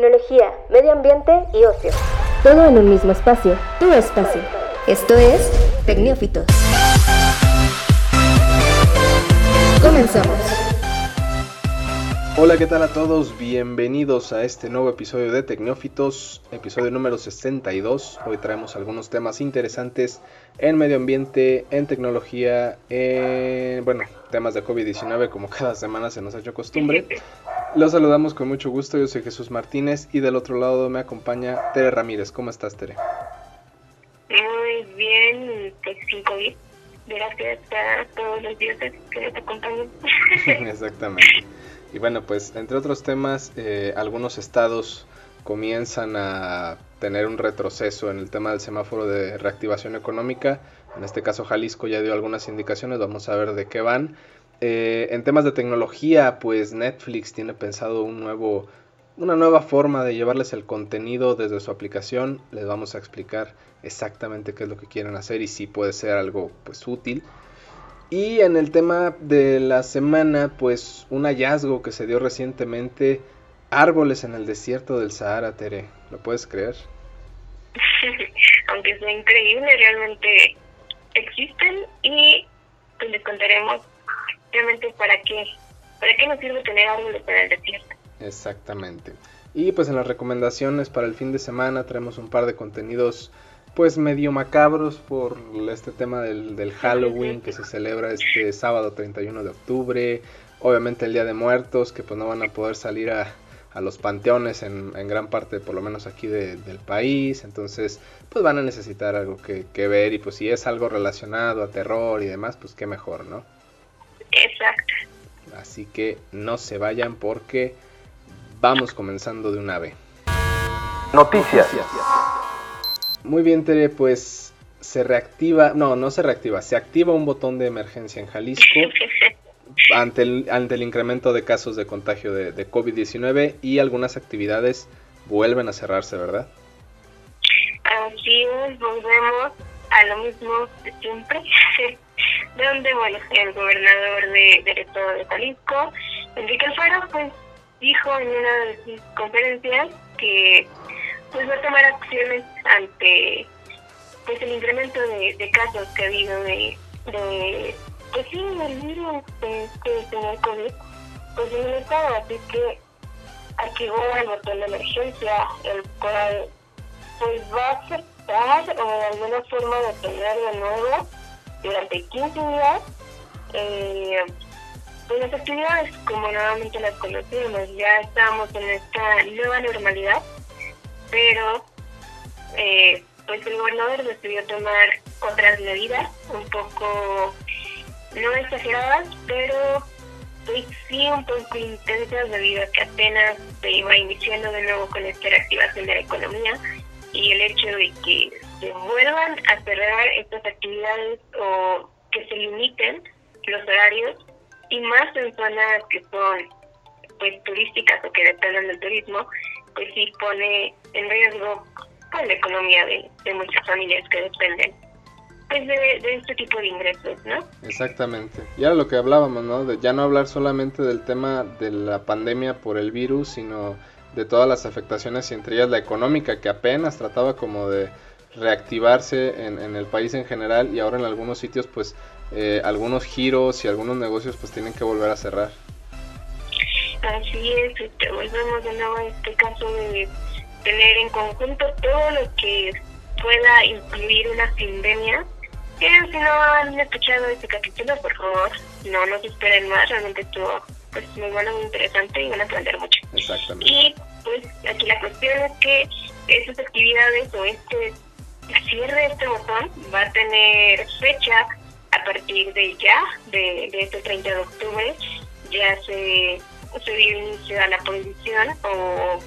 tecnología, medio ambiente y ocio. Todo en un mismo espacio, tu espacio. Esto es Tecnófitos. Comenzamos. Hola, ¿qué tal a todos? Bienvenidos a este nuevo episodio de Tecnófitos, episodio número 62. Hoy traemos algunos temas interesantes en medio ambiente, en tecnología, en, bueno, temas de COVID-19 como cada semana se nos ha hecho costumbre. Los saludamos con mucho gusto, yo soy Jesús Martínez y del otro lado me acompaña Tere Ramírez. ¿Cómo estás, Tere? Muy bien, pues sin COVID. Gracias a todos los dioses que nos acompañan. Exactamente. Y bueno, pues entre otros temas, eh, algunos estados comienzan a tener un retroceso en el tema del semáforo de reactivación económica. En este caso Jalisco ya dio algunas indicaciones, vamos a ver de qué van. Eh, en temas de tecnología, pues Netflix tiene pensado un nuevo, una nueva forma de llevarles el contenido desde su aplicación. Les vamos a explicar exactamente qué es lo que quieren hacer y si puede ser algo pues útil. Y en el tema de la semana, pues un hallazgo que se dio recientemente, árboles en el desierto del Sahara, Tere, ¿lo puedes creer? Aunque sea increíble, realmente existen y pues les contaremos realmente para qué, para qué nos sirve tener árboles en el desierto. Exactamente. Y pues en las recomendaciones para el fin de semana tenemos un par de contenidos pues medio macabros por este tema del, Halloween que se celebra este sábado 31 de octubre, obviamente el Día de Muertos que pues no van a poder salir a, los panteones en, gran parte por lo menos aquí del país, entonces pues van a necesitar algo que, que, ver y pues si es algo relacionado a terror y demás pues qué mejor, ¿no? Exacto. Así que no se vayan porque vamos comenzando de una vez. Noticias. Muy bien, Tere, pues se reactiva, no, no se reactiva, se activa un botón de emergencia en Jalisco ante el, ante el incremento de casos de contagio de, de COVID-19 y algunas actividades vuelven a cerrarse, ¿verdad? Así es, volvemos a lo mismo de siempre, donde, bueno, el gobernador de, del estado de Jalisco, Enrique Alfaro, pues dijo en una de sus conferencias que pues va a tomar acciones ante pues el incremento de, casos que ha habido de, de pues sí, el virus de, de, COVID pues en el estado, así que activó el botón de emergencia, el cual pues va a afectar o de alguna forma tener de nuevo durante 15 días. Eh, pues las actividades como nuevamente las conocimos, ya estamos en esta nueva normalidad pero eh, pues el gobernador decidió tomar otras medidas un poco no exageradas, pero pues, sí un poco intensas debido a que apenas se iba iniciando de nuevo con esta reactivación de la economía y el hecho de que se vuelvan a cerrar estas actividades o que se limiten los horarios y más en zonas que son pues turísticas o que dependen del turismo, pues sí pone en riesgo pues, la economía de, muchas familias que dependen pues de, este tipo de ingresos, ¿no? Exactamente. Y ahora lo que hablábamos, ¿no? De ya no hablar solamente del tema de la pandemia por el virus, sino de todas las afectaciones y entre ellas la económica que apenas trataba como de reactivarse en, en el país en general y ahora en algunos sitios pues eh, algunos giros y algunos negocios pues tienen que volver a cerrar. Así es, este, volvemos de nuevo a este caso de tener en conjunto todo lo que pueda incluir una pandemia. Que si no han escuchado este capítulo, por favor, no nos esperen más, realmente estuvo pues, muy bueno, muy interesante y van a aprender mucho. Exactamente. Y pues aquí la cuestión es que esas actividades o este cierre de este botón va a tener fecha a partir de ya, de, de este 30 de octubre, ya se se dio inicio a la prohibición o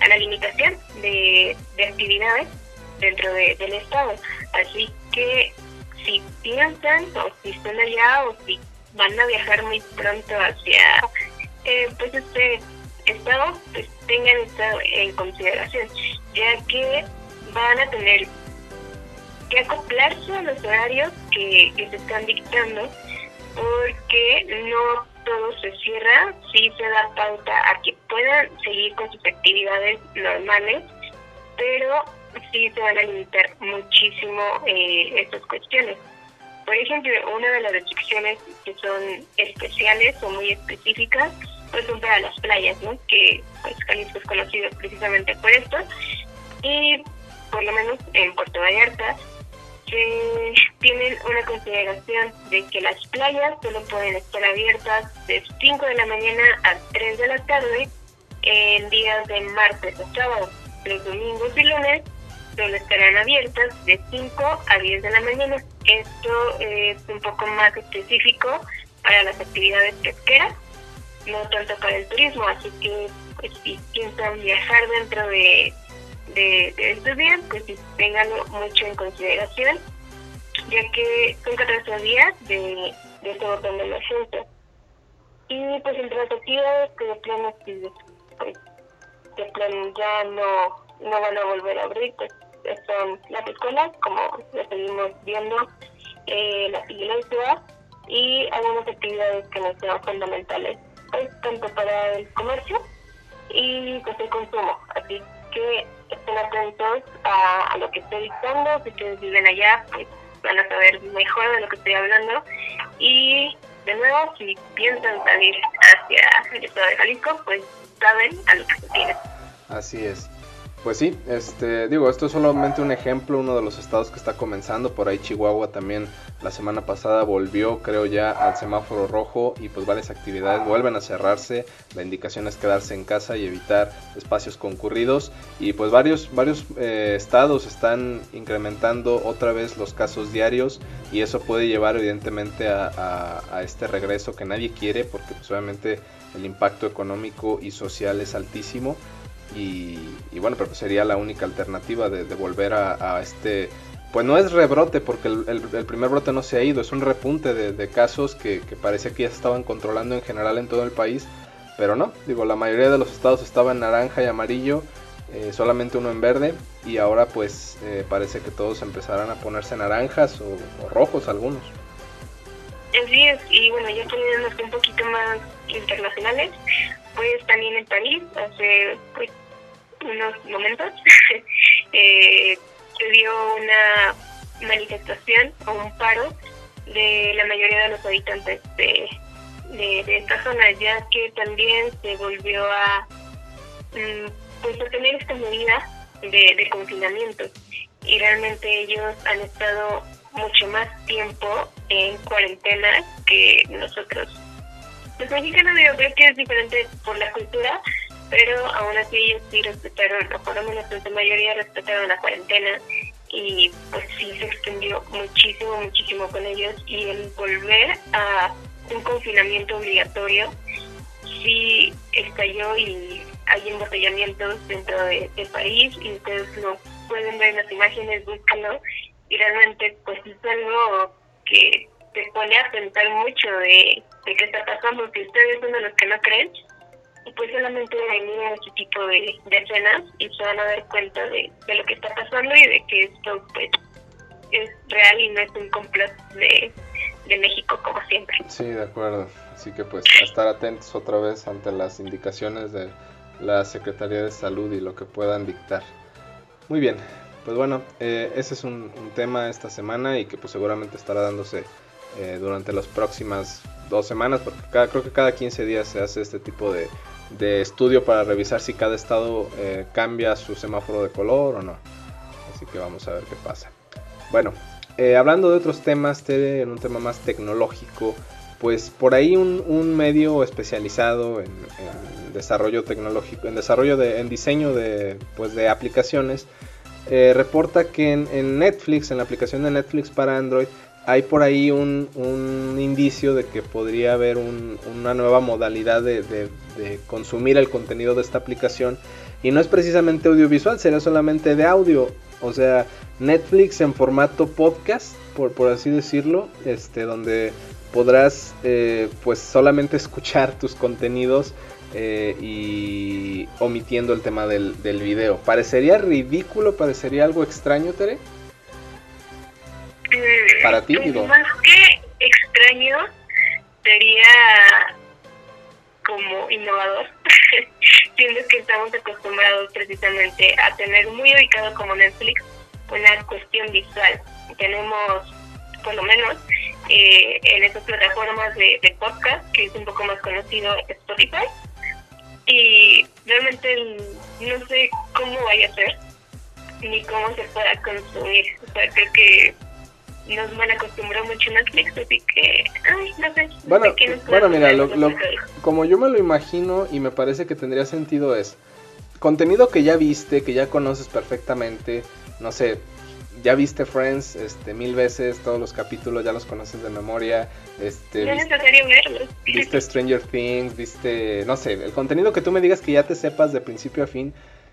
a la limitación de, actividades dentro del Estado. Así que si piensan o si están allá o si van a viajar muy pronto hacia eh, pues este estado, pues tengan esto en consideración, ya que van a tener que acoplarse a los horarios que, que se están dictando porque no todo se cierra, sí se da pauta a que puedan seguir con sus actividades normales, pero sí se van a limitar muchísimo eh, estas cuestiones. Por ejemplo, una de las restricciones que son especiales o muy específicas, pues son para las playas, ¿no? Que pues Jalisco es conocido precisamente por esto. Y por lo menos en Puerto Vallarta se tienen una consideración de que las playas solo pueden estar abiertas de 5 de la mañana a 3 de la tarde en días de martes a sábado. Los domingos y lunes solo estarán abiertas de 5 a 10 de la mañana. Esto es un poco más específico para las actividades pesqueras, no tanto para el turismo, así que pues, si piensan viajar dentro de, de, estos días, pues tenganlo mucho en consideración, ya que son 14 días de, de este botón de emergencia. Y pues entre las actividades que de plano, pues, de plan ya no, no van a volver a abrir, pues son las escuelas, como lo seguimos viendo, eh, las iglesias y algunas actividades que nos sean fundamentales, pues, tanto para el comercio y pues el consumo. Así estén atentos a, lo que estoy dictando, si ustedes viven allá, pues van a saber mejor de lo que estoy hablando. Y de nuevo, si piensan salir hacia el estado de Jalisco, pues saben a lo que se tienen. Así es. Pues sí, este, digo, esto es solamente un ejemplo, uno de los estados que está comenzando, por ahí Chihuahua también la semana pasada volvió, creo ya, al semáforo rojo y pues varias actividades vuelven a cerrarse, la indicación es quedarse en casa y evitar espacios concurridos. Y pues varios, varios eh, estados están incrementando otra vez los casos diarios y eso puede llevar evidentemente a, este regreso que nadie quiere porque pues obviamente el impacto económico y social es altísimo y, bueno, pero sería la única alternativa de, volver a, este... Pues no es rebrote porque el, primer brote no se ha ido, es un repunte de, casos que, que, parecía que ya se estaban controlando en general en todo el país, pero no, digo, la mayoría de los estados estaba en naranja y amarillo, eh, solamente uno en verde y ahora pues eh, parece que todos empezarán a ponerse naranjas o, rojos algunos. Así es, y bueno, ya poniéndonos un poquito más internacionales, pues también en París, hace pues, unos momentos, eh, se dio una manifestación o un paro de la mayoría de los habitantes de, de, esta zona, ya que también se volvió a, mm, pues, a tener esta medida de, de confinamiento. Y realmente ellos han estado mucho más tiempo en cuarentena que nosotros los mexicanos yo creo que es diferente por la cultura, pero aún así ellos sí respetaron, o por lo menos en su mayoría respetaron la cuarentena y pues sí se extendió muchísimo, muchísimo con ellos. Y el volver a un confinamiento obligatorio sí estalló y hay embotellamientos dentro del país y ustedes lo pueden ver en las imágenes, búscalo y realmente pues es algo que te pone a pensar mucho de de qué está pasando, que ustedes son de los que no creen, y pues solamente miren este tipo de, escenas y se van a dar cuenta de, lo que está pasando y de que esto pues es real y no es un complot de, de México como siempre. Sí, de acuerdo. Así que pues a estar atentos otra vez ante las indicaciones de la Secretaría de Salud y lo que puedan dictar. Muy bien, pues bueno, eh, ese es un, un, tema esta semana y que pues seguramente estará dándose eh, durante las próximas dos semanas, porque cada, creo que cada 15 días se hace este tipo de, de estudio para revisar si cada estado eh, cambia su semáforo de color o no. Así que vamos a ver qué pasa. Bueno, eh, hablando de otros temas, en un tema más tecnológico, pues por ahí un, medio especializado en, desarrollo tecnológico, en desarrollo de, en diseño de, pues de aplicaciones, reporta que en Netflix, en la aplicación de Netflix para Android, hay por ahí un, indicio de que podría haber una nueva modalidad de, consumir el contenido de esta aplicación. Y no es precisamente audiovisual, sería solamente de audio. O sea, Netflix en formato podcast, por, por así decirlo, este, donde podrás eh, pues solamente escuchar tus contenidos eh, y omitiendo el tema del, del video. Parecería ridículo, parecería algo extraño, Tere. Para ti, Más que extraño, sería como innovador. Siendo que estamos acostumbrados precisamente a tener muy ubicado como Netflix una cuestión visual. Tenemos, por lo menos, eh, en esas plataformas de, de, podcast, que es un poco más conocido Spotify. Y realmente no sé cómo vaya a ser, ni cómo se pueda consumir. O sea, creo que nos mucho Netflix, así que, ay, no sé. Bueno, bueno mira, lo, como yo me lo imagino y me parece que tendría sentido es contenido que ya viste, que ya conoces perfectamente, no sé, ya viste Friends este mil veces, todos los capítulos ya los conoces de memoria, este no es necesario verlos. Viste Stranger Things, viste, no sé, el contenido que tú me digas que ya te sepas de principio a fin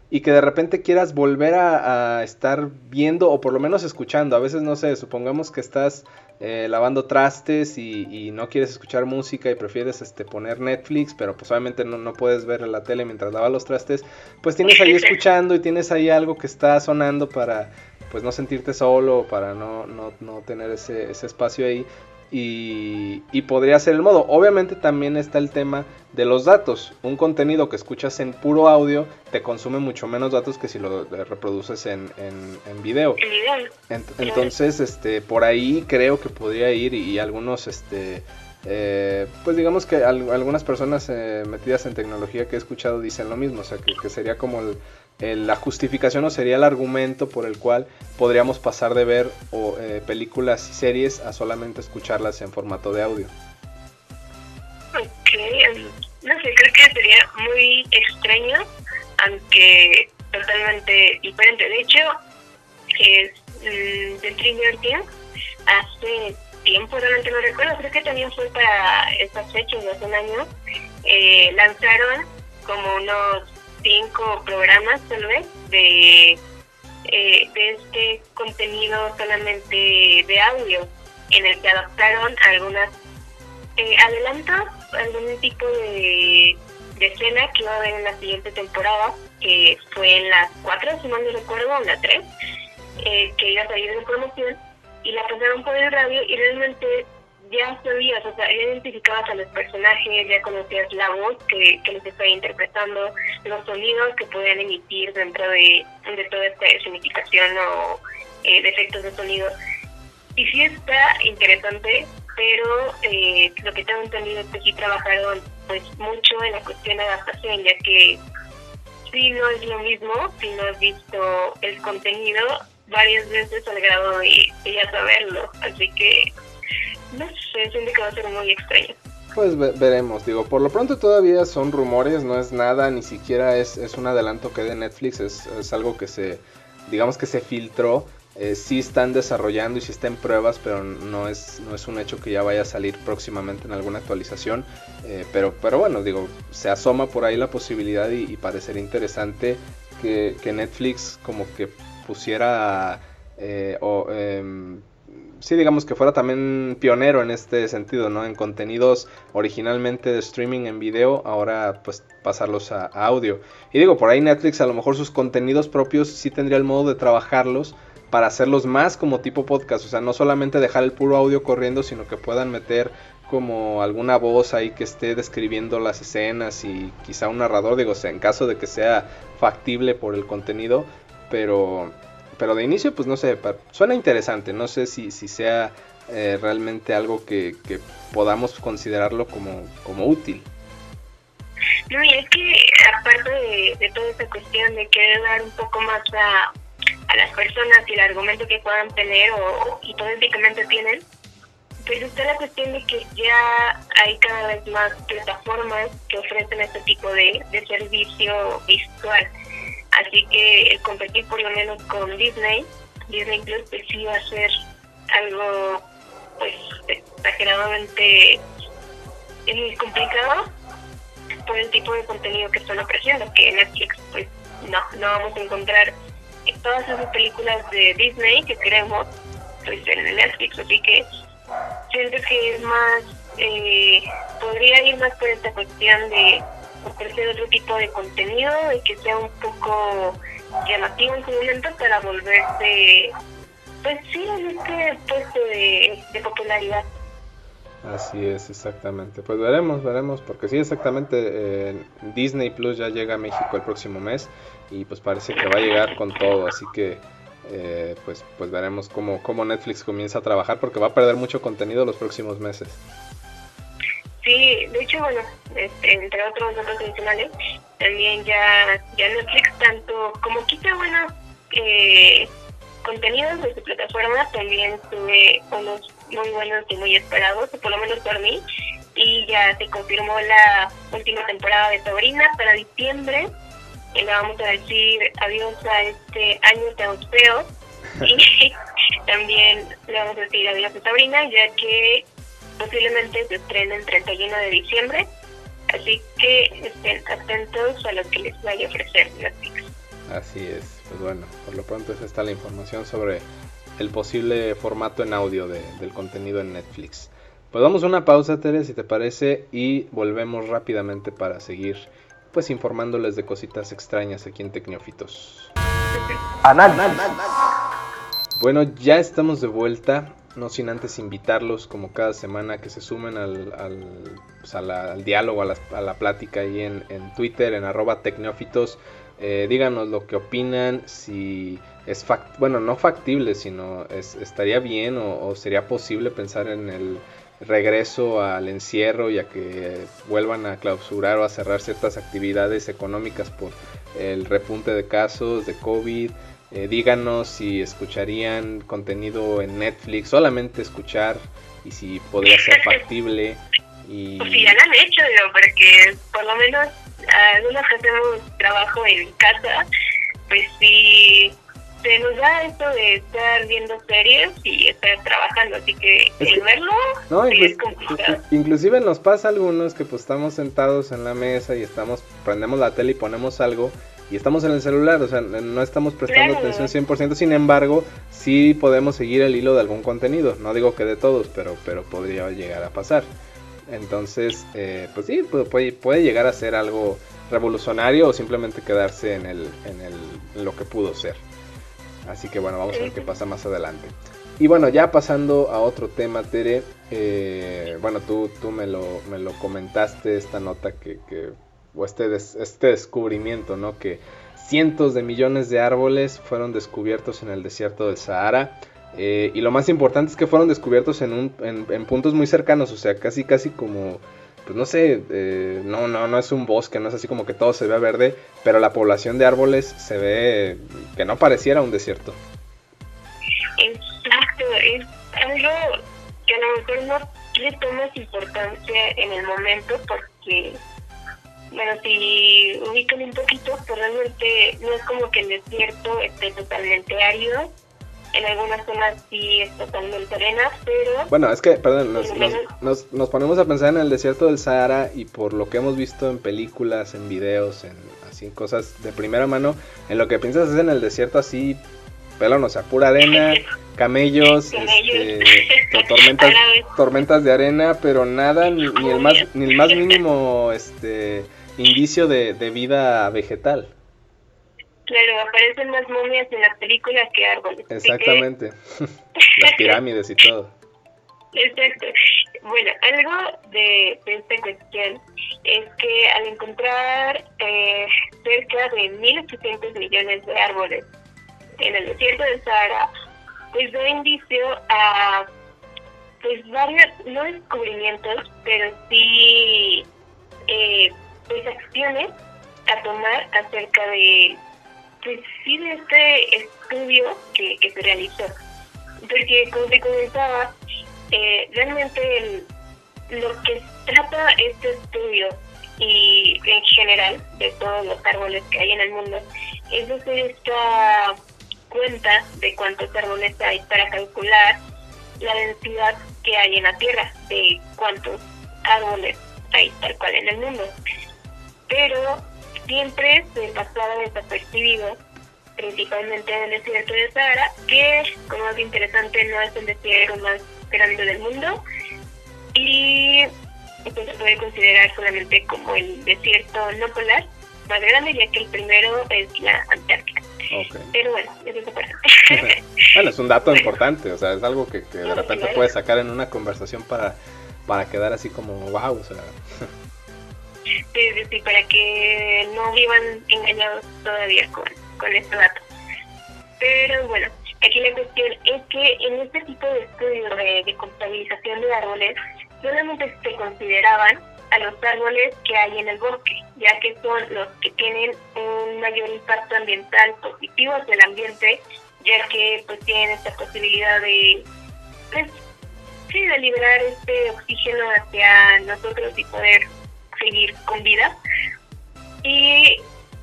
y que de repente quieras volver a, estar viendo o por lo menos escuchando. A veces, no sé, supongamos que estás eh, lavando trastes y, no quieres escuchar música y prefieres este, poner Netflix, pero pues obviamente no, no puedes ver la tele mientras lavas los trastes, pues tienes ahí escuchando y tienes ahí algo que está sonando para pues no sentirte solo, para no, no, no tener ese, ese espacio ahí. Y, podría ser el modo. Obviamente también está el tema de los datos. Un contenido que escuchas en puro audio te consume mucho menos datos que si lo reproduces en, en, video. entonces, este, por ahí creo que podría ir y, algunos, este, eh, pues digamos que algunas personas eh, metidas en tecnología que he escuchado dicen lo mismo. O sea, que, que sería como el, la justificación o sería el argumento por el cual podríamos pasar de ver o, eh, películas y series a solamente escucharlas en formato de audio. Ok, em, no sé, creo que sería muy extraño, aunque totalmente diferente. De hecho, es mm, The Stranger Things hace tiempo, realmente no recuerdo, creo que también fue para estas fechas de hace un año, eh, lanzaron como unos cinco programas tal vez de, eh, de este contenido solamente de audio en el que adaptaron algunas eh, adelantos, algún tipo de, escena que iba a haber en la siguiente temporada, que fue en las cuatro, si mal no recuerdo, o en la tres, eh, que iba a salir de promoción, y la pasaron por el radio y realmente ya sabías, o sea, ya identificabas a los personajes, ya conocías la voz que, que les estaba interpretando, los sonidos que podían emitir dentro de, de toda esta significación o eh, de de sonido. Y sí está interesante, pero eh, lo que tengo entendido es que sí trabajaron pues mucho en la cuestión de adaptación, ya que sí no es lo mismo si no has visto el contenido varias veces al grado de, de ya saberlo. Así que no que va a ser muy extraño. Pues veremos, digo, por lo pronto todavía son rumores, no es nada, ni siquiera es, es un adelanto que de Netflix, es, es algo que se, digamos que se filtró, eh, sí están desarrollando y sí está en pruebas, pero no es, no es un hecho que ya vaya a salir próximamente en alguna actualización. Eh, pero, pero bueno, digo, se asoma por ahí la posibilidad y, y parecería interesante que, que, Netflix como que pusiera eh, o, em, sí, digamos que fuera también pionero en este sentido, ¿no? En contenidos originalmente de streaming en video, ahora pues pasarlos a, audio. Y digo, por ahí Netflix a lo mejor sus contenidos propios sí tendría el modo de trabajarlos para hacerlos más como tipo podcast, o sea, no solamente dejar el puro audio corriendo, sino que puedan meter como alguna voz ahí que esté describiendo las escenas y quizá un narrador, digo, sea, en caso de que sea factible por el contenido, pero pero de inicio, pues no sé, suena interesante. No sé si, si sea eh, realmente algo que, que, podamos considerarlo como, como útil. No, y es que aparte de, toda esta cuestión de querer dar un poco más a, a las personas y el argumento que puedan tener o hipotéticamente tienen, pues está la cuestión de que ya hay cada vez más plataformas que ofrecen este tipo de, de servicio visual Así que competir por lo menos con Disney, Disney Plus pues sí va a ser algo pues exageradamente eh, complicado por el tipo de contenido que están ofreciendo, que Netflix pues no, no vamos a encontrar todas esas películas de Disney que queremos pues en Netflix, así que siento que es más, eh, podría ir más por esta cuestión de ofrecer otro tipo de contenido y que sea un poco llamativo en su momento para volverse, pues sí, en este puesto de, popularidad. Así es, exactamente. Pues veremos, veremos, porque sí, exactamente, Disney Plus ya llega a México el próximo mes y pues parece que va a llegar con todo, así que eh, pues, pues veremos cómo, cómo Netflix comienza a trabajar porque va a perder mucho contenido los próximos meses. Sí, de hecho, bueno, este, entre otros datos adicionales, también ya, ya Netflix tanto como quita buenos eh, contenidos de su plataforma, también tuve unos muy buenos y muy esperados, por lo menos por mí, y ya se confirmó la última temporada de Sabrina para diciembre, y le vamos a decir adiós a este año tan feo, y también le vamos a decir adiós a Sabrina, ya que posiblemente se estrena el 31 de diciembre, así que estén atentos a lo que les vaya a ofrecer Netflix. Así es, pues bueno, por lo pronto esa está la información sobre el posible formato en audio del contenido en Netflix. Pues damos una pausa, Tere, si te parece, y volvemos rápidamente para seguir pues informándoles de cositas extrañas aquí en Tecnófitos. Bueno, ya estamos de vuelta no sin antes invitarlos como cada semana que se sumen al, al, pues, diálogo, a la, plática ahí en, Twitter, en arroba tecnófitos. Eh, díganos lo que opinan, si es fact bueno, no factible, sino es, estaría bien o, sería posible pensar en el regreso al encierro y a que vuelvan a clausurar o a cerrar ciertas actividades económicas por el repunte de casos de COVID. Eh, díganos si escucharían contenido en Netflix, solamente escuchar y si podría ser factible. Y... Pues si ya lo han hecho, digo, porque por lo menos algunos que hacemos trabajo en casa, pues si se nos da esto de estar viendo series y estar trabajando, así que el verlo no, es complicado. Inclusive nos pasa a algunos que pues estamos sentados en la mesa y estamos, prendemos la tele y ponemos algo y estamos en el celular, o sea, no estamos prestando atención 100%, sin embargo, sí podemos seguir el hilo de algún contenido, no digo que de todos, pero, pero podría llegar a pasar. Entonces, eh, pues sí, puede, puede, llegar a ser algo revolucionario o simplemente quedarse en, el, en, el, lo que pudo ser. Así que bueno, vamos a ver qué pasa más adelante. Y bueno, ya pasando a otro tema, Tere, eh, bueno, tú, tú me, lo, me lo comentaste, esta nota que, que o este, este descubrimiento, ¿no? Que cientos de millones de árboles fueron descubiertos en el desierto del Sahara. Eh, y lo más importante es que fueron descubiertos en, un, en, puntos muy cercanos, o sea, casi casi como, pues no sé, eh, no, no, no es un bosque, no es así como que todo se ve verde, pero la población de árboles se ve que no pareciera un desierto. Exacto, es algo que a lo mejor no le tomas importancia en el momento porque bueno, si ubican un poquito, pues realmente no es como que el desierto esté totalmente árido. En algunas zonas sí es totalmente arena, pero... Bueno, es que, perdón, nos, nos, ponemos a pensar en el desierto del Sahara y por lo que hemos visto en películas, en videos, en así cosas de primera mano, en lo que piensas es en el desierto así, pelón, o sea, pura arena, camellos, este, tormentas, tormentas de arena, pero nada, ni, ni, el más, ni el más mínimo, este indicio de, de vida vegetal. Claro, aparecen más momias en las películas que árboles. Exactamente, las pirámides y todo. Exacto. Bueno, algo de, esta cuestión es que al encontrar eh, cerca de 1.800 millones de árboles en el desierto del Sahara, pues da indicio a pues varios, no descubrimientos, pero sí eh, pues acciones a tomar acerca de pues sí de este estudio que, que se realizó. Porque como te comentaba eh, realmente lo que trata este estudio y en general de todos los árboles que hay en el mundo es hacer esta cuenta de cuántos árboles hay para calcular la densidad que hay en la Tierra de cuántos árboles hay tal cual en el mundo pero siempre se pasaba desapercibido, principalmente en el desierto de Sahara, que, como es interesante, no es el desierto más grande del mundo y pues, se puede considerar solamente como el desierto no polar más grande, ya que el primero es la Antártica. Pero bueno, eso es bueno, es un dato importante, o sea, es algo que, que de repente puedes sacar en una conversación para para quedar así como wow, o sea. Sí, sí, para que no vivan engañados todavía con, con este dato. Pero bueno, aquí la cuestión es que en este tipo de estudios de, de contabilización de árboles solamente se consideraban a los árboles que hay en el bosque, ya que son los que tienen un mayor impacto ambiental positivo hacia el ambiente, ya que pues tienen esta posibilidad de pues, sí, de liberar este oxígeno hacia nosotros y poder seguir con vida. Y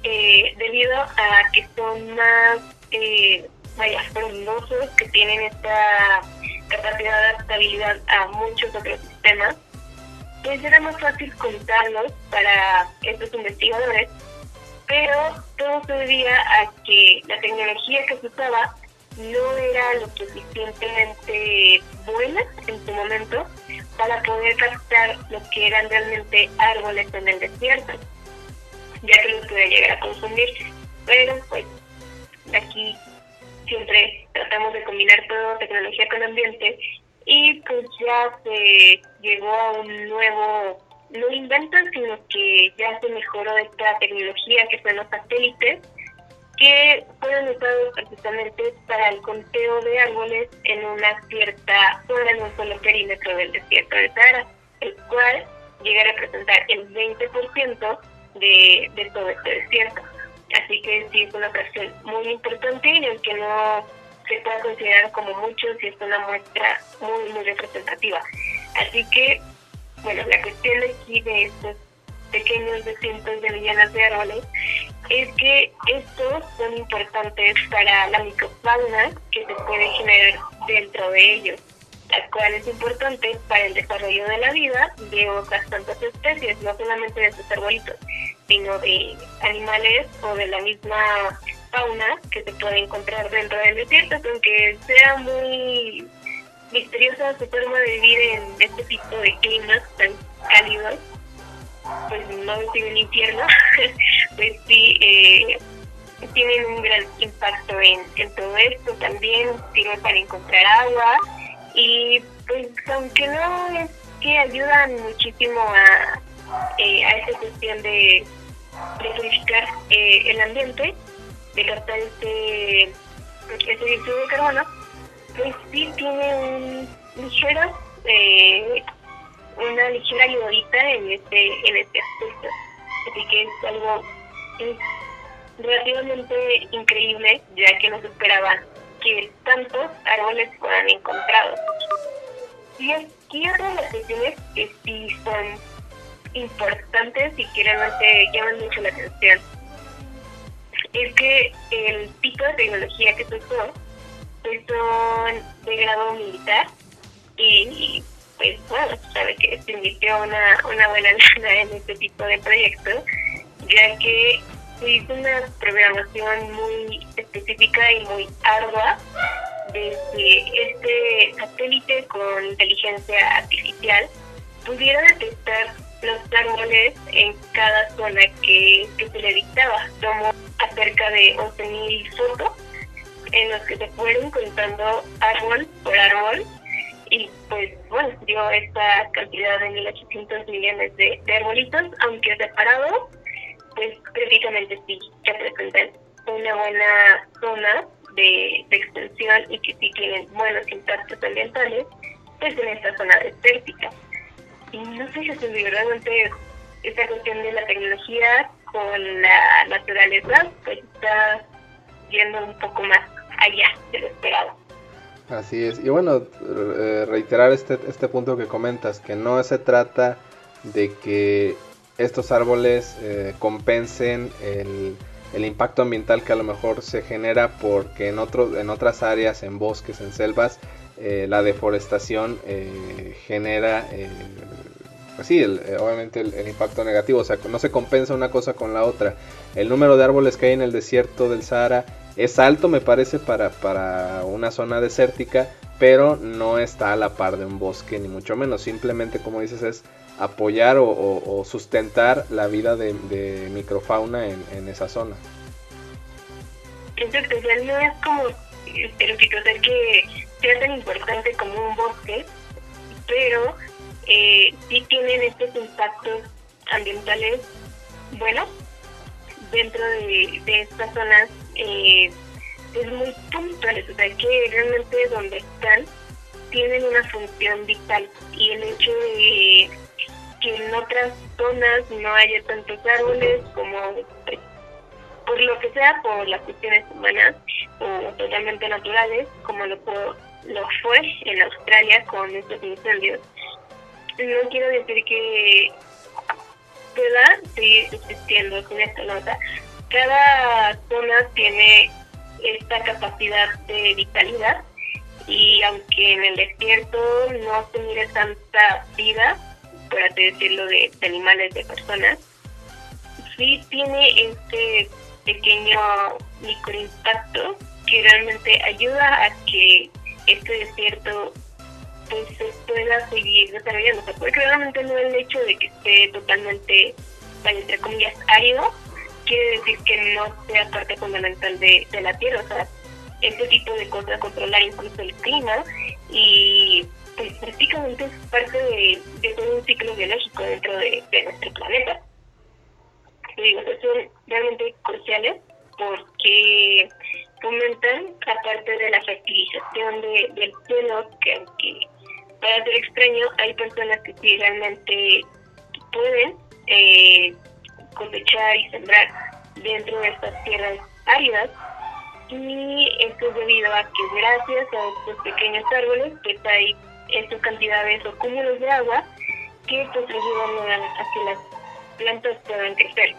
eh, debido a que son más eh, vaya, frondosos, que tienen esta capacidad de adaptabilidad a muchos otros sistemas, pues era más fácil contarlos para estos investigadores, pero todo se debía a que la tecnología que se usaba no era lo suficientemente buena en su momento para poder captar lo que eran realmente árboles en el desierto, ya que los podía llegar a consumir. Pero pues aquí siempre tratamos de combinar todo tecnología con ambiente y pues ya se llegó a un nuevo, no inventan, sino que ya se mejoró esta tecnología que son los satélites que fueron usados precisamente para el conteo de árboles en una cierta zona, en un solo perímetro del desierto de Sahara, el cual llega a representar el 20% de, todo este desierto. Así que sí es una fracción muy importante y aunque no se pueda considerar como mucho, sí es una muestra muy, muy representativa. Así que, bueno, la cuestión aquí de estos pequeños de cientos de millones de árboles es que estos son importantes para la microfauna que se puede generar dentro de ellos, la cual es importante para el desarrollo de la vida de otras tantas especies, no solamente de estos arbolitos, sino de animales o de la misma fauna que se puede encontrar dentro del desierto, aunque sea muy misteriosa su forma de vivir en este tipo de climas tan cálidos pues no decir el infierno, pues sí, eh, tienen un gran impacto en, en todo esto, también sirven para encontrar agua y pues aunque no es que ayudan muchísimo a, eh, a esta cuestión de, de purificar eh, el ambiente, de captar este, este dióxido de carbono, pues sí tiene un ligero eh, una ligera ayudita en este, en este aspecto. Así que es algo relativamente increíble, ya que no se esperaban que tantos árboles fueran encontrados. Y aquí otra de las cuestiones que sí son importantes y que realmente llaman mucho la atención es que el tipo de tecnología que se usó son de grado militar y pues bueno, sabe que se invirtió una, una buena lana en este tipo de proyectos, ya que se hizo una programación muy específica y muy ardua de que este satélite con inteligencia artificial pudiera detectar los árboles en cada zona que, que se le dictaba. Tomó acerca de 11.000 fotos en los que se fueron contando árbol por árbol y pues bueno, dio esta cantidad de 1.800 millones de, de arbolitos, aunque separados, pues precisamente sí representan una buena zona de, extensión y que sí tienen buenos impactos ambientales, pues en esta zona desértica. Y no sé si realmente esta cuestión de la tecnología con la naturaleza, pues está yendo un poco más allá de lo esperado. Así es. Y bueno, eh, reiterar este, este punto que comentas, que no se trata de que estos árboles eh, compensen el, el, impacto ambiental que a lo mejor se genera porque en, otro, en otras áreas, en bosques, en selvas, eh, la deforestación genera, pues sí, obviamente el, el, impacto negativo, o sea, no se compensa una cosa con la otra. El número de árboles que hay en el desierto del Sahara es alto, me parece, para, para una zona desértica, pero no está a la par de un bosque, ni mucho menos. Simplemente, como dices, es apoyar o, sustentar la vida de, microfauna en, esa zona. Exacto, o no es como el que sea tan importante como un bosque, pero eh, sí tienen estos impactos ambientales buenos dentro de, estas zonas eh, es muy puntuales, o sea que realmente donde están tienen una función vital y el hecho de que en otras zonas no haya tantos árboles como pues, por lo que sea, por las cuestiones humanas o totalmente naturales, como lo, lo fue en Australia con estos incendios. No quiero decir que pueda seguir existiendo con esta nota. Cada zona tiene esta capacidad de vitalidad y aunque en el desierto no se mire tanta vida, por así decirlo, de, animales, de personas, sí tiene este pequeño microimpacto que realmente ayuda a que este desierto pues se pueda seguir desarrollando. porque realmente no el hecho de que esté totalmente, entre comillas, árido, quiere decir que no sea parte fundamental de, de la Tierra. O sea, este tipo de cosas, controlar incluso el clima y pues prácticamente es parte de, todo un ciclo biológico dentro de, nuestro planeta. Digo, son realmente cruciales porque fomentan, aparte de la fertilización del suelo, que aunque para ser extraño, hay personas que sí realmente pueden eh, cosechar y sembrar dentro de estas tierras áridas y esto es debido a que gracias a estos pequeños árboles pues hay estas cantidades o cúmulos de agua que pues ayudan a que las plantas puedan crecer.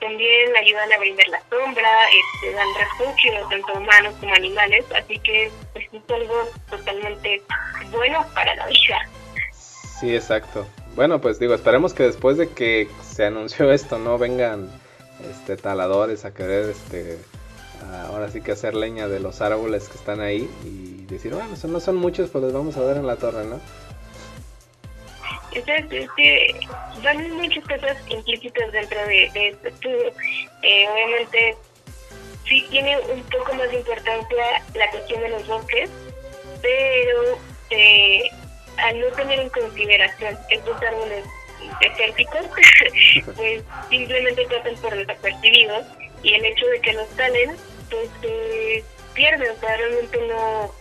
También ayudan a brindar la sombra, este, dan refugio tanto humanos como animales, así que pues, es algo totalmente bueno para la vida. Sí, exacto. Bueno, pues digo, esperemos que después de que se anunció esto no vengan este taladores a querer este ahora sí que hacer leña de los árboles que están ahí y decir, bueno, no son muchos, pues los vamos a ver en la torre, ¿no? Es que van muchas cosas implícitas dentro de, este estudio. Eh, obviamente, sí tiene un poco más de importancia la cuestión de los bosques, pero eh, al no tener en consideración estos árboles desérticos, pues simplemente pasan por desapercibidos y el hecho de que los salen, pues se pierden, o sea, realmente no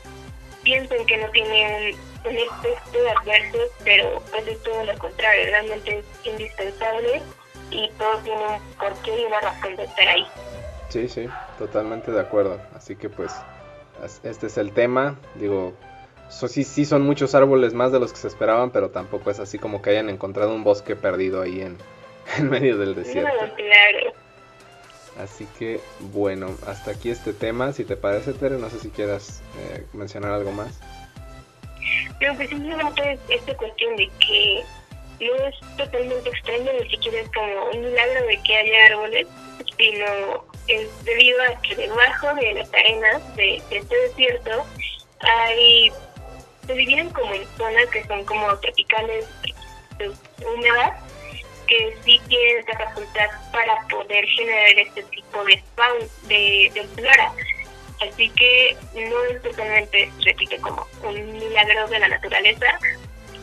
piensan que no tienen un efecto adverso, pero pues es todo lo contrario, realmente es indispensable y todo tiene un porqué y una razón de estar ahí. Sí, sí, totalmente de acuerdo. Así que pues este es el tema. Digo, sí, sí son muchos árboles más de los que se esperaban, pero tampoco es así como que hayan encontrado un bosque perdido ahí en, en medio del desierto. No, claro. Así que bueno, hasta aquí este tema. Si te parece, Tere, no sé si quieras eh, mencionar algo más. Pero pues simplemente es esta cuestión de que no es totalmente extraño, ni siquiera es como un milagro de que haya árboles, sino es debido a que debajo de las arenas de, este desierto hay, se dividen como en zonas que son como tropicales húmedas que sí tienen esa facultad para poder generar este tipo de spawn, de, de flora. Así que no es totalmente, repito, como un milagro de la naturaleza,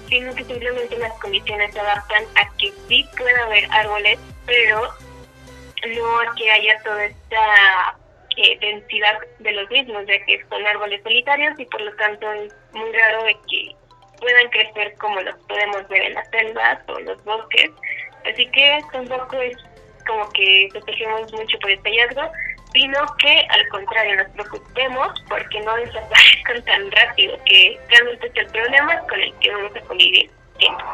sino que simplemente las condiciones se adaptan a que sí pueda haber árboles, pero no a que haya toda esta eh, densidad de los mismos, ya que son árboles solitarios y por lo tanto es muy raro que puedan crecer como los podemos ver en las selvas o los bosques, Así que tampoco es como que protegemos mucho por este hallazgo, sino que al contrario nos preocupemos porque no desaparezcan tan rápido, que realmente es el problema con el que vamos a convivir siempre.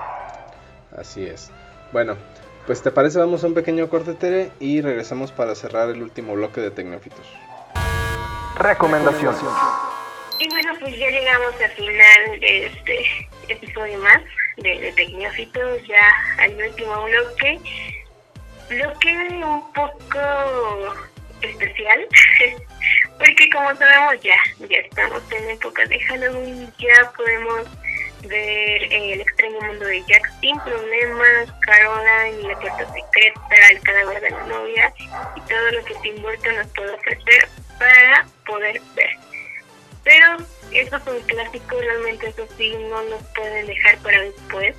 Así es. Bueno, pues te parece vamos a un pequeño corte Tere y regresamos para cerrar el último bloque de Tecnófitos. Recomendación. Y bueno, pues ya llegamos al final de este episodio más de, de Tecnófitos, ya al último bloque. Bloque un poco especial, porque como sabemos ya, ya estamos en época de Halloween, ya podemos ver el extraño mundo de Jack sin problemas, Caroline, la puerta secreta, el cadáver de la novia y todo lo que Tim Burton nos puede ofrecer para poder ver. Pero eso es un clásico, realmente eso sí no lo pueden dejar para después.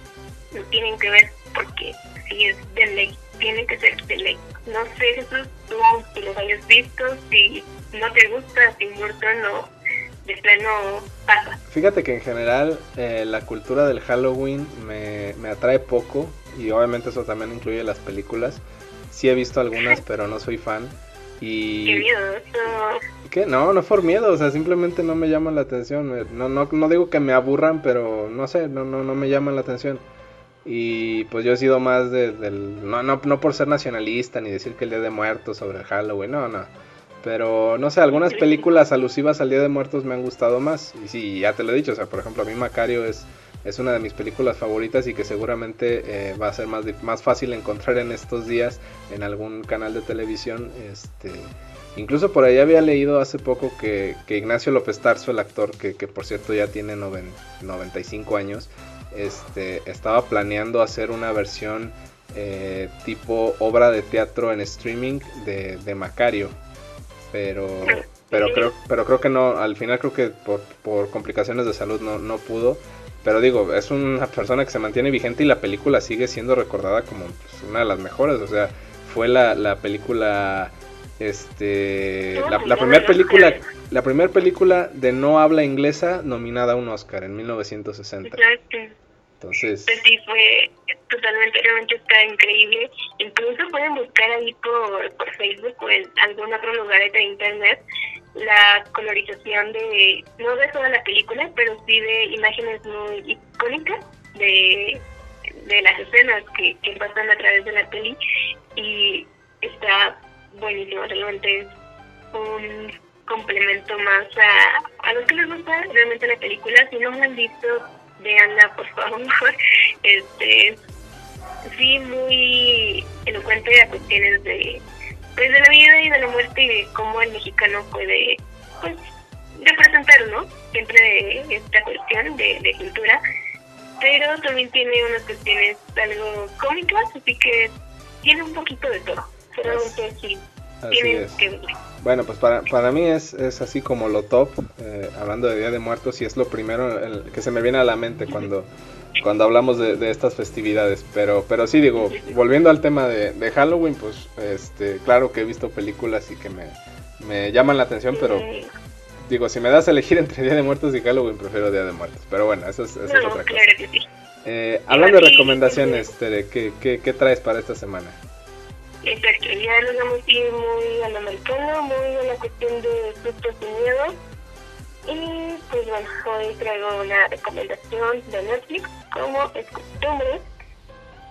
Lo tienen que ver porque si es de ley, tiene que ser de ley. No sé, Jesús, tú si los hayas visto, si no te gusta Tim Burton o de plano pasa. Fíjate que en general eh, la cultura del Halloween me, me atrae poco y obviamente eso también incluye las películas. Sí he visto algunas, pero no soy fan. Y... Qué miedo, ¿Qué? No, no por miedo, o sea, simplemente no me llaman la atención. No, no, no digo que me aburran, pero no sé, no, no, no me llaman la atención. Y pues yo he sido más de, del... No, no, no por ser nacionalista ni decir que el Día de Muertos sobre Halloween, no, no. Pero no sé, algunas películas alusivas al Día de Muertos me han gustado más. Y sí, ya te lo he dicho, o sea, por ejemplo, a mí Macario es, es una de mis películas favoritas y que seguramente eh, va a ser más, más fácil encontrar en estos días en algún canal de televisión. Este, incluso por ahí había leído hace poco que, que Ignacio López Tarso, el actor, que, que por cierto ya tiene 95 años, este, estaba planeando hacer una versión eh, tipo obra de teatro en streaming de, de Macario pero pero creo pero creo que no al final creo que por, por complicaciones de salud no, no pudo. Pero digo es una persona que se mantiene vigente y la película sigue siendo recordada como pues, una de las mejores. O sea fue la, la película este la, la primera película la primera película de no habla inglesa nominada a un Oscar en 1960 entonces pues sí fue totalmente, realmente está increíble. Incluso pueden buscar ahí por, por Facebook o en algún otro lugar de internet la colorización de, no de toda la película, pero sí de imágenes muy icónicas de, de las escenas que, que pasan a través de la peli y está buenísimo, realmente es un complemento más a, a los que les gusta realmente la película. Si no me han visto, veanla por favor. Este, sí muy elocuente a cuestiones de pues de la vida y de la muerte y de cómo el mexicano puede pues representar no siempre esta cuestión de, de cultura. Pero también tiene unas cuestiones algo cómicas así que tiene un poquito de todo. Solamente sí tiene que bueno, pues para, para mí es, es así como lo top, eh, hablando de Día de Muertos, y es lo primero que se me viene a la mente cuando, cuando hablamos de, estas festividades. Pero, pero sí, digo, volviendo al tema de, Halloween, pues este, claro que he visto películas y que me, me llaman la atención, pero digo, si me das a elegir entre Día de Muertos y Halloween, prefiero Día de Muertos. Pero bueno, eso es, otra cosa. Eh, hablando de recomendaciones, Tere, ¿qué, qué, qué traes para esta semana? Exacto, ya a ir muy al americano, muy a la cuestión de sustos y miedo. Y pues bueno, hoy traigo una recomendación de Netflix, como es costumbre.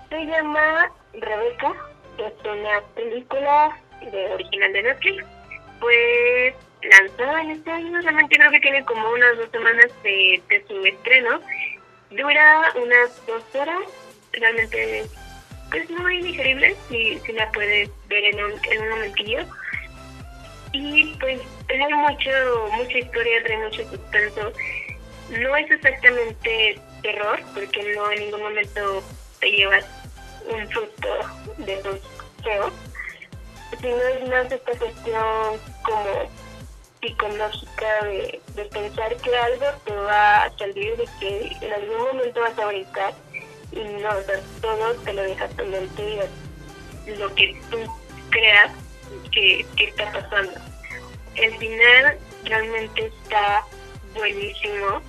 Se llama Rebeca, es una película de original de Netflix. Pues lanzada en este año, realmente creo que tiene como unas dos semanas de, de su estreno. Dura unas dos horas, realmente es muy digerible si, si la puedes ver en un, en un momentillo. Y pues trae mucho, mucha historia, trae mucho suspenso. No es exactamente terror, porque no en ningún momento te llevas un susto de esos feos, sino es más esta cuestión como psicológica de, pensar que algo te va a salir, de que en algún momento vas a brincar y no, o sea, todo te lo dejas tu mente lo que tú creas que, que está pasando. El final realmente está buenísimo.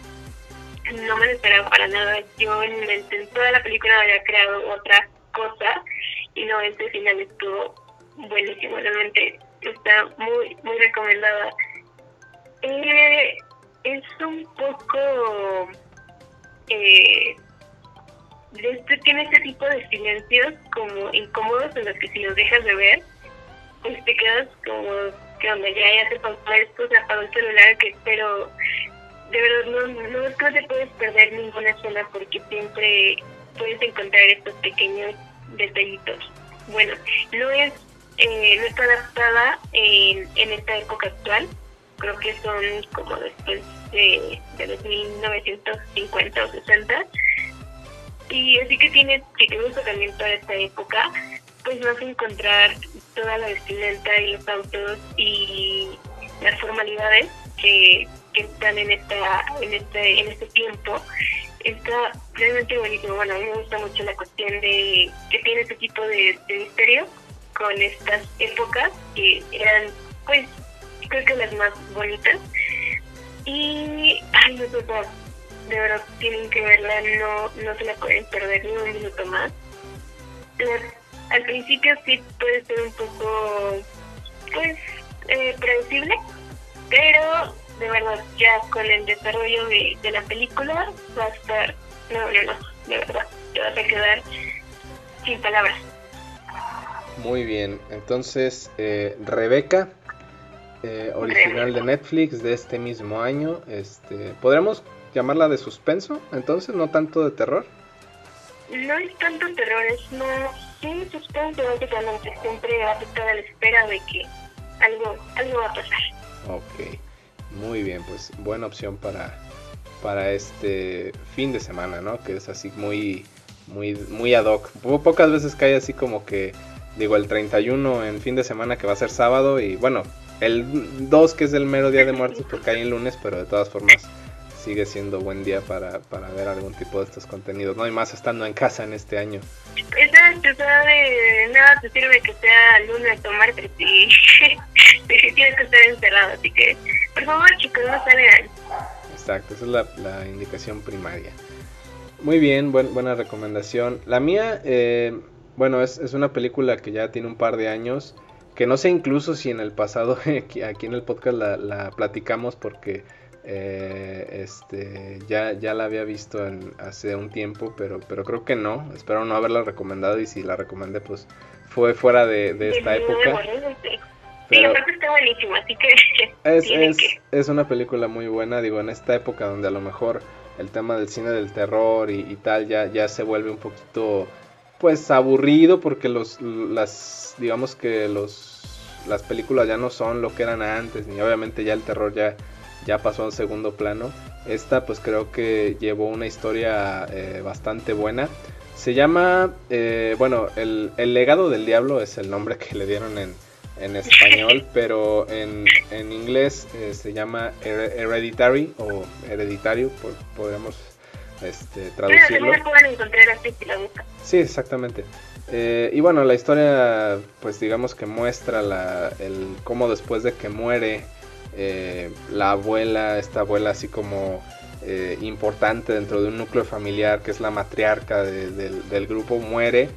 No me lo esperaba para nada. Yo en toda la película había creado otra cosa y no, este final estuvo buenísimo. Realmente está muy, muy recomendada. Eh, es un poco eh, este tiene este tipo de silencios como incómodos en los que si los dejas de ver, pues te como que onda ya, ya se pasó esto, se apagó el celular, que pero de verdad no, no, no te puedes perder ninguna escena porque siempre puedes encontrar estos pequeños detallitos. Bueno, no es eh, no está adaptada en, en esta época actual, creo que son como después de, de los 1950 o 60 y así que tiene, si te también toda esta época, pues vas a encontrar toda la vestimenta y los autos y las formalidades que, que están en esta en este en este tiempo. Está realmente buenísimo bueno a mí me gusta mucho la cuestión de que tiene este tipo de, misterio con estas épocas que eran pues creo que las más bonitas. Y ay no sé de verdad tienen que verla no no se la pueden perder ni un minuto más al principio sí puede ser un poco pues eh, predecible pero de verdad ya con el desarrollo de, de la película va a estar no no no de verdad te vas a quedar sin palabras. Muy bien entonces eh, Rebeca eh, original de Netflix de este mismo año este podremos llamarla de suspenso entonces no tanto de terror no es tanto terror es más sí suspenso básicamente siempre va a estar a la espera de que algo algo va a pasar Ok, muy bien, pues buena opción para, para este fin de semana, ¿no? Que es así muy, muy, muy ad hoc. Pocas veces cae así como que, digo, el 31 en fin de semana que va a ser sábado y bueno, el 2 que es el mero día de muertos porque cae en lunes, pero de todas formas sigue siendo buen día para, para ver algún tipo de estos contenidos, ¿no? Y más estando en casa en este año. Exacto, de nada te sirve que sea lunes o martes y tienes que estar encerrado, así que por favor chicos, no salgan. Exacto, esa es la, la indicación primaria. Muy bien, buen, buena recomendación. La mía, eh, bueno, es, es una película que ya tiene un par de años, que no sé incluso si en el pasado aquí, aquí en el podcast la, la platicamos porque eh, este, ya, ya la había visto en, hace un tiempo, pero, pero creo que no. Espero no haberla recomendado y si la recomendé, pues fue fuera de, de esta época. Pero está buenísimo, así que es, es, es, una película muy buena, digo, en esta época donde a lo mejor el tema del cine del terror y, y tal ya, ya se vuelve un poquito pues aburrido porque los las digamos que los las películas ya no son lo que eran antes ni obviamente ya el terror ya ya pasó al segundo plano. Esta pues creo que llevó una historia eh, bastante buena. Se llama, eh, bueno, el, el, legado del diablo es el nombre que le dieron en, en español, pero en, en inglés eh, se llama Hereditary o Hereditario, por, podríamos este, traducirlo. Sí, exactamente. Eh, y bueno, la historia, pues digamos que muestra la, el cómo después de que muere eh, la abuela, esta abuela así como eh, importante dentro de un núcleo familiar que es la matriarca del grupo, muere.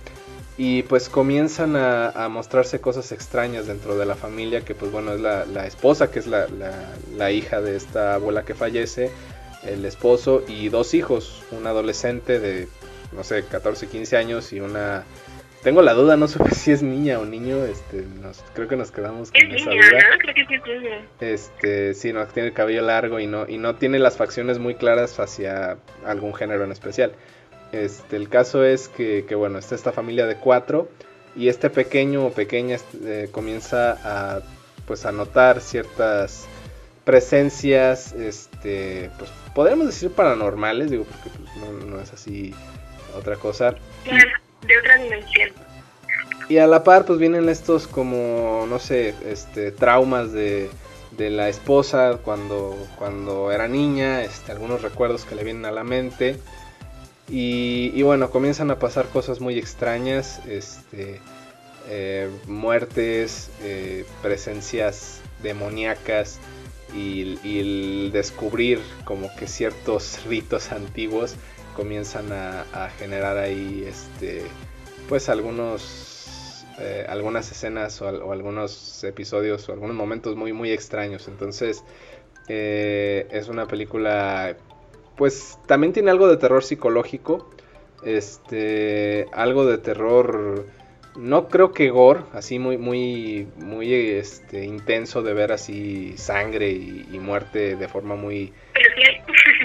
Y pues comienzan a, mostrarse cosas extrañas dentro de la familia que pues bueno es la, esposa que es la, la, hija de esta abuela que fallece el esposo y dos hijos un adolescente de no sé 14 15 años y una tengo la duda, no sé si es niña o niño, este, nos, creo que nos quedamos con es esa niña, duda. ¿no? Creo que sí es niña. Este, sí, no, tiene el cabello largo y no, y no tiene las facciones muy claras hacia algún género en especial. Este, el caso es que, que bueno, está esta familia de cuatro y este pequeño o pequeña este, comienza a, pues, a notar ciertas presencias, este, pues, podríamos decir paranormales, digo, porque pues, no, no es así otra cosa. Claro de otra dimensión. Y a la par, pues vienen estos como, no sé, este, traumas de, de la esposa cuando, cuando era niña, este, algunos recuerdos que le vienen a la mente. Y, y bueno, comienzan a pasar cosas muy extrañas, este, eh, muertes, eh, presencias demoníacas y, y, el descubrir como que ciertos ritos antiguos comienzan a, a generar ahí este pues algunos eh, algunas escenas o, o, algunos episodios o algunos momentos muy muy extraños. Entonces eh, es una película pues también tiene algo de terror psicológico este algo de terror no creo que gore así muy muy muy este intenso de ver así sangre y, y muerte de forma muy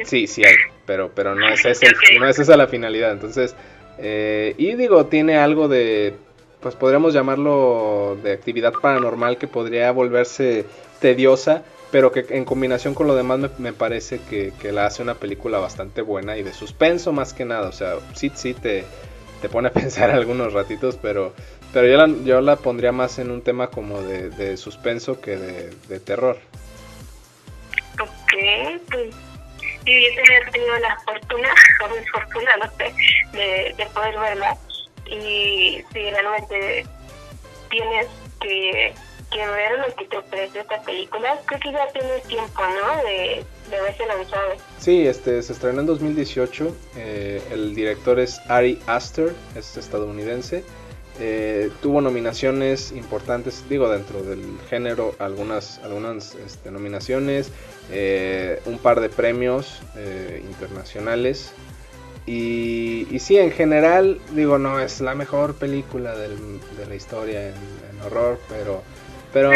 sí sí hay pero, pero no, es ese, no es esa la finalidad. Entonces, eh, y digo, tiene algo de, pues podríamos llamarlo de actividad paranormal que podría volverse tediosa, pero que en combinación con lo demás me, me parece que, que, la hace una película bastante buena y de suspenso más que nada. O sea, sí, sí te, te pone a pensar algunos ratitos, pero, pero yo, la, yo la pondría más en un tema como de, de suspenso que de, de terror. pues si tener tenido la fortuna, o fortuna, no sé, de, de poder verla. Y si realmente tienes que, que ver lo que te ofrece esta película, creo que ya tienes tiempo, ¿no? De, de haberse lanzado. Sí, este, se estrenó en 2018. Eh, el director es Ari Aster, es estadounidense. Eh, tuvo nominaciones importantes, digo, dentro del género, algunas, algunas este, nominaciones, eh, un par de premios eh, internacionales. Y, y, sí, en general, digo, no es la mejor película de la historia en, horror, pero, pero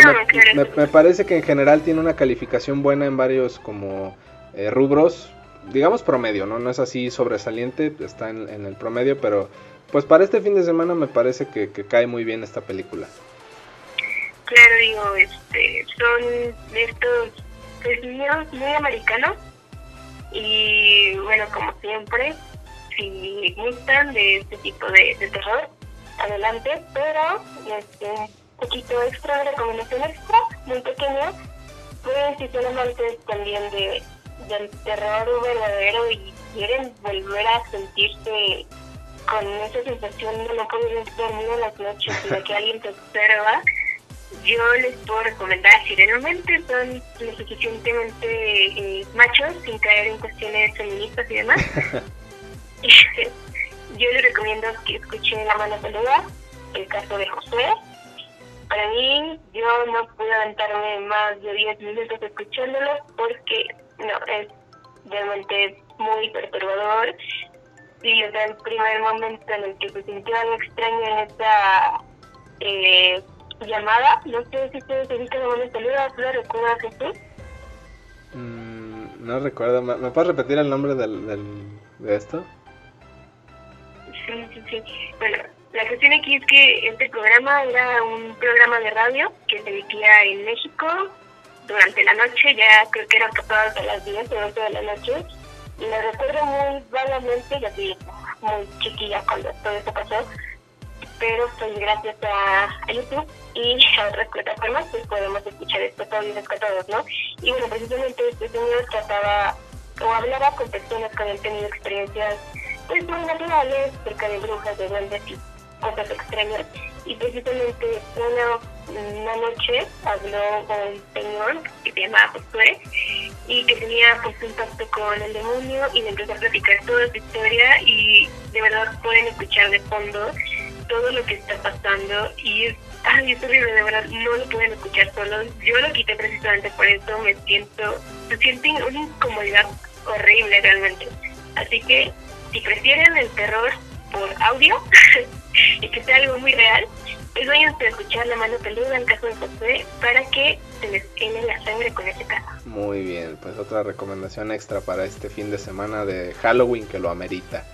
me- me parece que en general tiene una calificación buena en varios como eh, rubros, digamos promedio, ¿no? No es así sobresaliente, está en, en el promedio, pero pues para este fin de semana me parece que, que cae muy bien esta película. Claro, digo, este, son estos pues, muy americanos y bueno, como siempre, si gustan de este tipo de, terror, adelante, pero este, un poquito extra recomendación extra, muy pequeña, pues si son amantes también de, del terror verdadero y quieren volver a sentirse con esa sensación de no poder dormir en las noches y de que alguien te observa, yo les puedo recomendar si realmente son lo suficientemente eh, machos sin caer en cuestiones feministas y demás. yo les recomiendo que escuchen La mano peluda, el caso de José. Para mí, yo no pude aventarme más de 10 minutos escuchándolo porque no, es realmente muy perturbador. Y o sea, el primer momento en el que se sintió algo extraño en esta eh, llamada, no sé si ustedes se una peluda, ¿tú la recuerdas Jesús? Mm, no recuerdo, ¿me, me puedes repetir el nombre del, del- de esto? Sí, sí, sí. Bueno, la cuestión aquí es que este programa era un programa de radio que se emitía en México durante la noche, ya creo que eran pasadas a las 10 o 11 de la noche. Me recuerdo muy vagamente, ya que muy chiquilla cuando todo esto pasó, pero pues gracias a, YouTube y a otras plataformas pues podemos escuchar estos audios rescatados, ¿no? Y bueno, precisamente este señor trataba o hablaba con personas que habían tenido experiencias pues muy naturales acerca de brujas, de duendes y cosas extrañas. Y precisamente una, una noche habló con un señor que se llamaba Josué y que tenía pues un pacto con el demonio y le empezó a platicar toda su historia y de verdad pueden escuchar de fondo todo lo que está pasando y es, ay, es horrible, de verdad, no lo pueden escuchar solos. Yo lo quité precisamente por eso, me siento, se siente una incomodidad horrible realmente. Así que si prefieren el terror por audio y que sea algo muy real, pues vayan a escuchar La mano peluda en caso de José para que se les queme la sangre con ese caso. Muy bien, pues otra recomendación extra para este fin de semana de Halloween que lo amerita.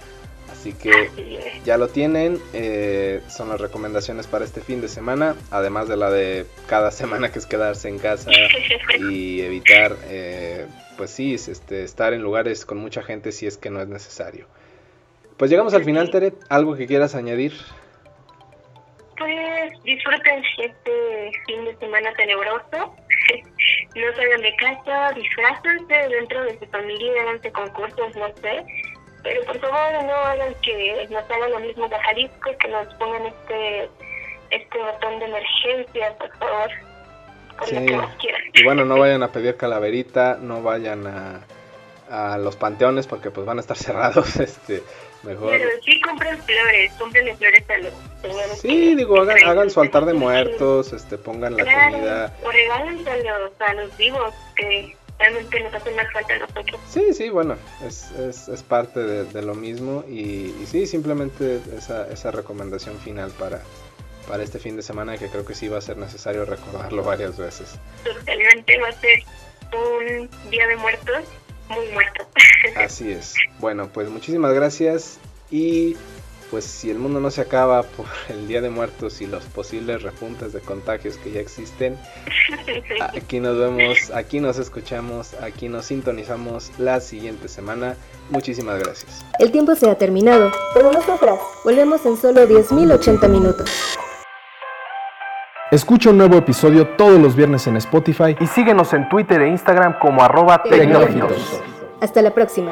Así que Así ya lo tienen, eh, son las recomendaciones para este fin de semana, además de la de cada semana que es quedarse en casa y evitar, eh, pues sí, es, este, estar en lugares con mucha gente si es que no es necesario. Pues llegamos al final, Tere, ¿algo que quieras añadir? Pues disfruten este fin de semana tenebroso. No salgan de casa, disfrácense dentro de su familia, háganse concursos, no sé. Pero por favor no hagan que nos hagan lo mismo de Jalisco, que nos pongan este este botón de emergencia, por favor. Con lo Sí. que más quieran. Y bueno, no vayan a pedir calaverita, no vayan a, a los panteones porque pues van a estar cerrados, este, mejor. Pero sí compren flores, compren flores a los. Sí, digo, hagan, hagan su altar de muertos, este, pongan la Claro, comida. o regálense a los, a los vivos que realmente nos hacen más falta a nosotros. Sí, sí, bueno, es, es, es parte de, de lo mismo y, y sí, simplemente esa, esa recomendación final para, para este fin de semana que creo que sí va a ser necesario recordarlo varias veces. Totalmente va a ser un día de muertos muy muerto. Así es. Bueno, pues muchísimas gracias y pues si el mundo no se acaba por el Día de Muertos y los posibles repuntes de contagios que ya existen, aquí nos vemos, aquí nos escuchamos, aquí nos sintonizamos la siguiente semana. Muchísimas gracias. El tiempo se ha terminado, pero nosotras volvemos en solo 10.080 minutos. Escucha un nuevo episodio todos los viernes en Spotify y síguenos en Twitter e Instagram como arroba tecnológicos. Hasta la próxima.